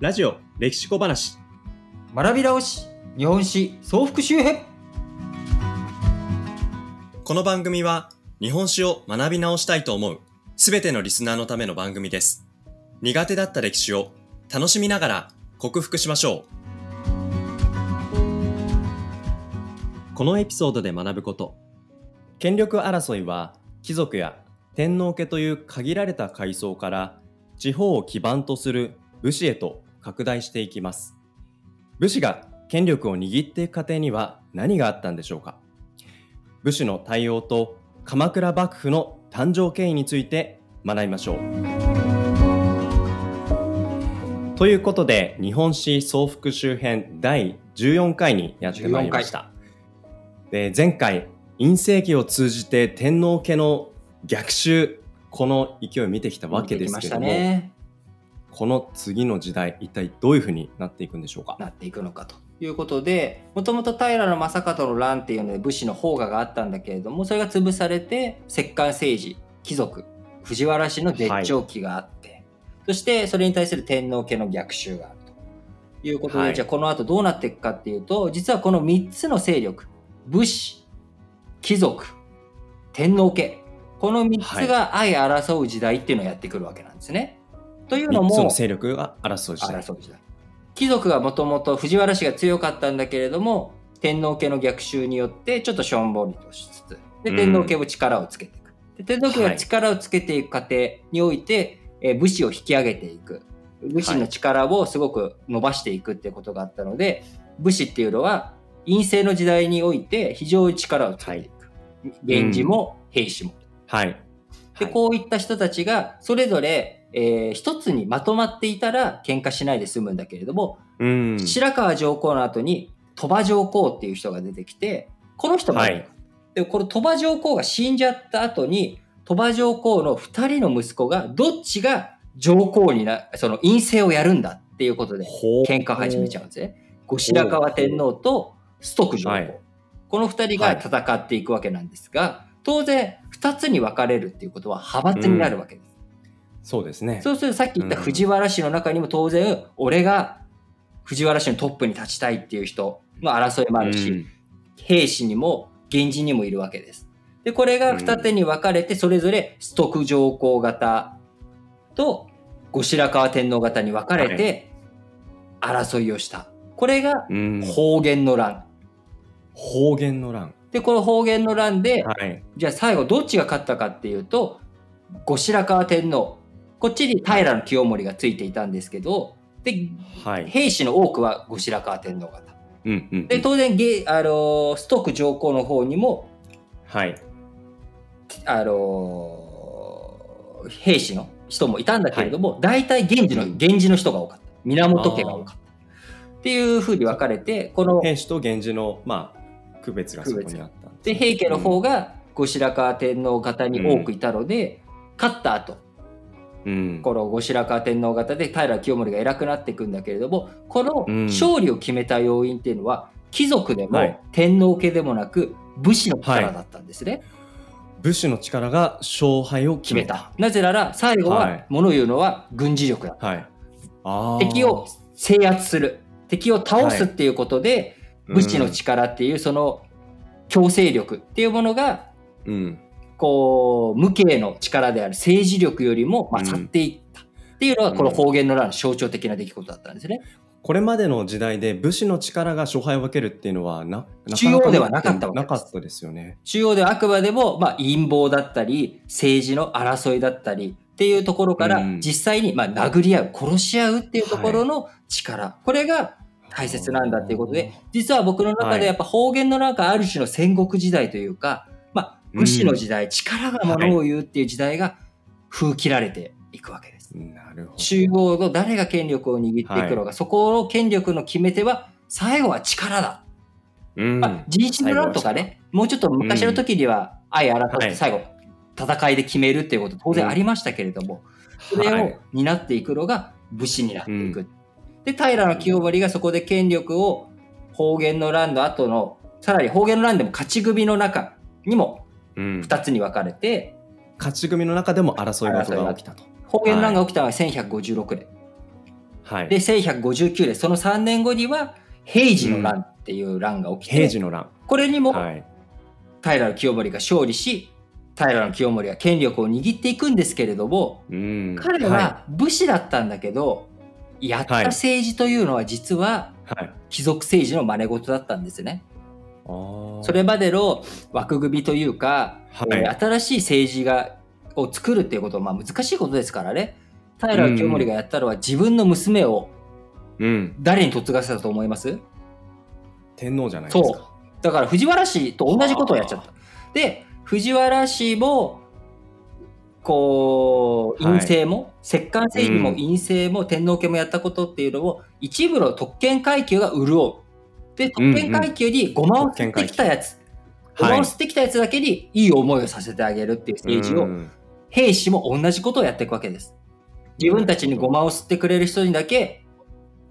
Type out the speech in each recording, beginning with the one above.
ラジオ歴史小話。学び直し日本史総復習編。この番組は日本史を学び直したいと思うすべてのリスナーのための番組です。苦手だった歴史を楽しみながら克服しましょう。このエピソードで学ぶこと。権力争いは貴族や天皇家という限られた階層から地方を基盤とする武士へと拡大していきます。武士が権力を握っていく過程には何があったんでしょうか？武士の対応と鎌倉幕府の誕生経緯について学びましょう。ということで日本史総復習編第14回にやってまいりました。で前回陰世紀を通じて天皇家の逆襲この勢いを見てきたわけですけども、ね、この次の時代一体どういうふうになっていくんでしょうか？なっていくのかということでもともと平将門の乱っていうので武士の方があったんだけれどもそれが潰されて摂関政治貴族藤原氏の絶頂期があって、はい、そしてそれに対する天皇家の逆襲があるということで、はい、じゃあこの後どうなっていくかっていうと実はこの3つの勢力武士貴族天皇家この3つが相争う時代っていうのをやってくるわけなんですね。というのも、その勢力が争う時代。貴族がもともと藤原氏が強かったんだけれども、天皇家の逆襲によってちょっとしょんぼりとしつつ、で天皇家も力をつけていく。で天皇家が力をつけていく過程において、え武士を引き上げていく。武士の力をすごく伸ばしていくっていうことがあったので、武士っていうのは陰性の時代において非常に力をつけていく。源氏も兵士も。はい。で、こういった人たちが、それぞれ、えー、一つにまとまっていたら喧嘩しないで済むんだけれども、うん、白河上皇の後に鳥羽上皇っていう人が出てきて、この人が、はい、でこの鳥羽上皇が死んじゃった後に、鳥羽上皇の二人の息子がどっちが上皇にな、その陰性をやるんだっていうことで喧嘩始めちゃうんですね。後白河天皇と崇徳上皇。はい、この二人が戦っていくわけなんですが、当然2つに分かれるっていうことは派閥になるわけです。うん、そうですね。そうするとさっき言った藤原氏の中にも当然、俺が藤原氏のトップに立ちたいっていう人の争いもあるし、うん、兵士にも源氏にもいるわけです。で、これが二手に分かれて、それぞれ崇徳上皇型と後白河天皇型に分かれて争いをした。これが方言の乱。方言の乱。で、この方言の乱で、はい、じゃあ最後どっちが勝ったかっていうと、後白河天皇、こっちに平清盛がついていたんですけど、で、はい、兵士の多くは後白河天皇方。うんうんうん、で、当然ゲ、あのストック上皇の方にも、はい。あの兵士の人もいたんだけれども、はい、大体源氏の、源氏の人が多かった。源家が多かった。っていうふうに分かれて、この。兵士と源氏の、まあ、区別がそこにあったで平家の方が後白河天皇方に多くいたので、うん、勝った後うん、この後白河天皇方で平清盛が偉くなっていくんだけれどもこの勝利を決めた要因っていうのは、貴族でも天皇家でもなく武士の力だったんですね。はい、武士の力が勝敗を決めた。なぜなら最後はもの言うのは軍事力だ。はい、敵を制圧する。敵を倒すっていうことで、武士の力っていうその強制力っていうものが、うん、こう無形の力である政治力よりも勝っていったっていうのがこの方言の乱の象徴的な出来事だったんですね。これまでの時代で武士の力が勝敗を分けるっていうのはな中央ではなかったわけです。なかったですよね。中央ではあくまでも、まあ、陰謀だったり政治の争いだったりっていうところから、実際にまあ殴り合う殺し合うっていうところの力、はい、これが大切なんだっていうことで、実は僕の中でやっぱ方言の中ある種の戦国時代というか、まあ、武士の時代、うん、力がものを言うっていう時代が封切られていくわけです。なるほど。中央の誰が権力を握っていくのか、はい、そこの権力の決め手は、最後は力だ。うん、まあ、人種の乱とかね、もうちょっと昔の時には相改めて最後、戦いで決めるっていうこと当然ありましたけれども、それを担っていくのが武士になっていく。で、平清盛がそこで権力を方言の乱の後の、さらに方言の乱でも勝ち組の中にも2つに分かれて、うん、勝ち組の中でも争いが起きたと。方言の乱が起きたのは1156年。はい。で、1159年、その3年後には、平治の乱っていう乱が起きて、平治の乱。これにもはい。平清盛が勝利し、平清盛が権力を握っていくんですけれども、うん。彼は武士だったんだけど、やった政治というのは実ははい。はい。貴族政治の真似事だったんですね。それまでの枠組みというか、はいえー新しい政治がを作るっていうことはまあ難しいことですからね。平清盛がやったのは自分の娘をうん。誰に嫁がせたと思います？天皇じゃないですか。だから藤原氏と同じことをやっちゃった。で、藤原氏も、こう、はい陰性も、摂関政治もうん陰性も天皇家もやったことっていうのを、一部の特権階級が潤う。で、特権階級にごまを吸ってきたやつ、ごまを吸ってきたやつだけにいい思いをさせてあげるっていう政治を、うん。兵士も同じことをやっていくわけです。自分たちにごまを吸ってくれる人にだけ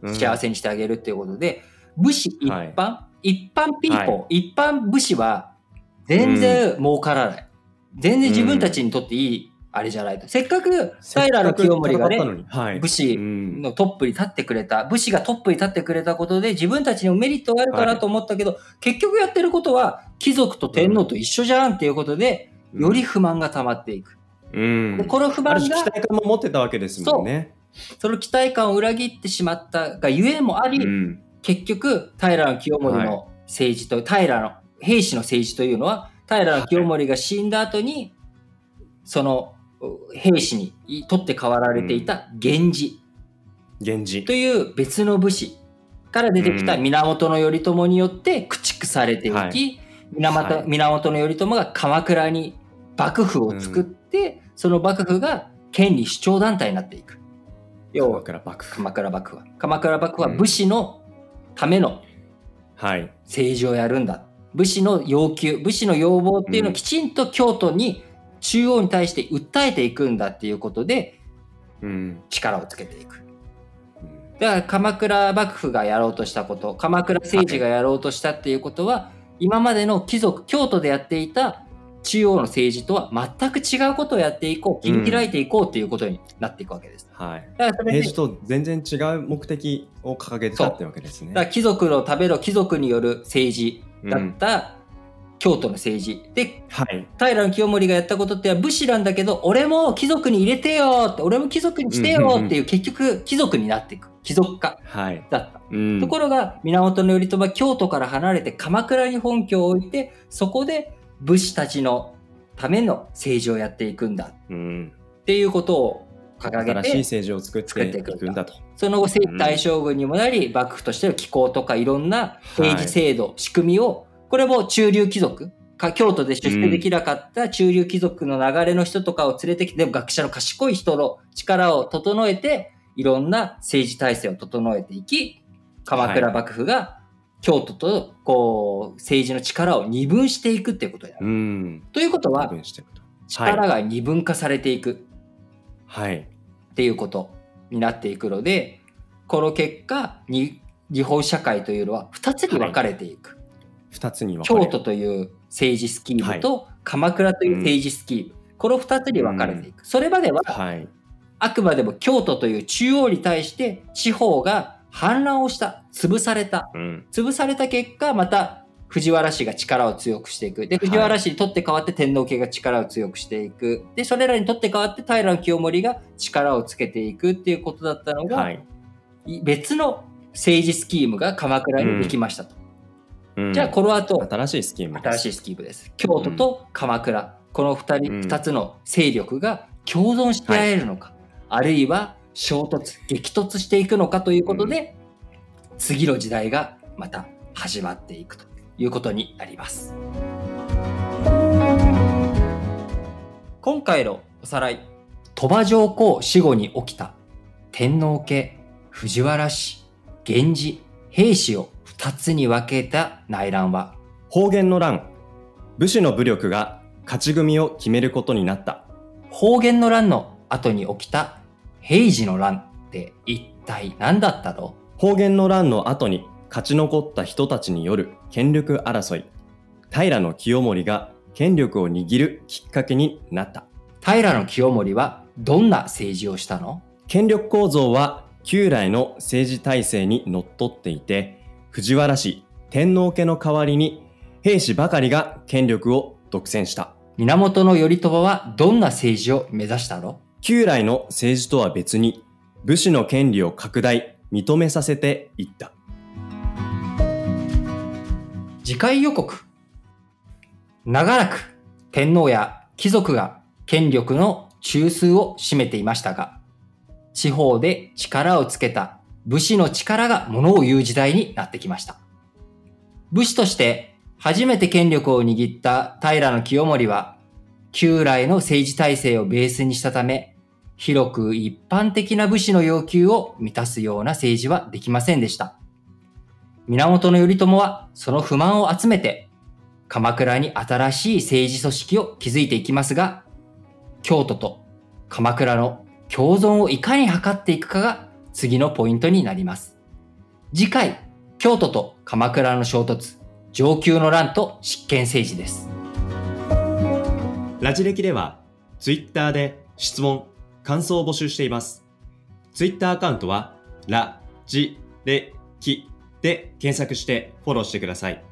うん。幸せにしてあげるっていうことで、武士一般、は一般ピーポー、は一般武士は全然儲からない。全然自分たちにとっていいあれじゃないと。せっかく平清盛がね、はい。武士うんのトップに立ってくれた、武士がトップに立ってくれたことで自分たちにもメリットがあるかなと思ったけど、結局やってることは貴族と天皇と一緒じゃんっていうことで、より不満が溜まっていく。うんで、この不満が期、待感も持ってたわけですもんね。その期待感を裏切ってしまったがゆえもあり、うん結局平清盛の政治と、平の兵士の政治というのは平清盛が死んだ後にそのう兵士に取って代わられていた源氏。源氏。という別の武士から出てきたうん。源頼朝によって駆逐されていき、はい。源はい。源頼朝が鎌倉に幕府を作って、その幕府が権利主張団体になっていく。要鎌は倉幕府。鎌倉幕府は。鎌倉幕府は武士のためのはい。政治をやるんだ。武士の要求武士の要望っていうのをうん。きちんと京都に中央に対して訴えていくんだっていうことでうん。力をつけていく。うんだから鎌倉幕府がやろうとしたこと鎌倉政治がやろうとしたっていうことは、今までの貴族京都でやっていた中央の政治とは全く違うことをやっていこう切り開いていこうっていうことになっていくわけです。はい。だからそれで平時と全然違う目的を掲げてたってわけですね。だから貴族のための貴族による政治だった京都の政治、ではい。平清盛がやったことって武士なんだけど俺も貴族に入れてよって俺も貴族にしてよっていう結局貴族になっていく。貴族化はい。だった、うん。ところが源頼朝は京都から離れて鎌倉に本拠を置いてそこで武士たちのための政治をやっていくんだ。うん。っていうことを掲げ新しいて政治を作っていくんだと。その後大将軍にもなり、幕府としての機構とかいろんな政治制度、仕組みをこれも中流貴族？か京都で出世できなかった中流貴族の流れの人とかを連れてきて、でも学者の賢い人の力を整えていろんな政治体制を整えていき鎌倉幕府が京都とこう政治の力を二分していくっていうことや。る。うん。ということは力が二分化されていく。はい。っていうことになっていくのでこの結果に日本社会というのは2つに分かれていく、二つに分京都という政治スキームと鎌倉という政治スキーム、この2つに分かれていく、それまでははい。あくまでも京都という中央に対して地方が反乱をした潰された。うん。潰された結果また藤原氏が力を強くしていく。で藤原氏にとって代わって天皇家が力を強くしていく。でそれらにとって代わって平清盛が力をつけていくっていうことだったのが、はい。別の政治スキームが鎌倉にできましたと、うん。じゃあこの後。新しいスキーム新しいスキームです。京都と鎌倉、この2人、うん。2つの勢力が共存し合えるのか、あるいは衝突激突していくのかということで、次の時代がまた始まっていくということになります。今回のおさらい鳥羽上皇死後に起きた天皇家藤原氏源氏平氏を2つに分けた内乱は？方言の乱。武士の武力が勝ち組を決めることになった。方言の乱の後に起きた平治の乱って一体何だったの？方言の乱の後に勝ち残った人たちによる権力争い。平清盛が権力を握るきっかけになった。平清盛はどんな政治をしたの？権力構造は旧来の政治体制にのっとっていて、藤原氏、天皇家の代わりに兵士ばかりが権力を独占した。源頼朝はどんな政治を目指したの？旧来の政治とは別に武士の権利を拡大、認めさせていった。次回予告。長らく天皇や貴族が権力の中枢を占めていましたが、地方で力をつけた武士の力が物を言う時代になってきました。武士として初めて権力を握った平清盛は、旧来の政治体制をベースにしたため、広く一般的な武士の要求を満たすような政治はできませんでした。源頼朝はその不満を集めて、鎌倉に新しい政治組織を築いていきますが、京都と鎌倉の共存をいかに図っていくかが次のポイントになります。次回、京都と鎌倉の衝突、上級の乱と執権政治です。ラジ歴では、ツイッターで質問、感想を募集しています。ツイッターアカウントは、ラ、ジ、レ、キで検索してフォローしてください。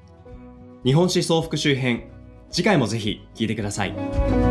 日本史総復習編、次回もぜひ聞いてください。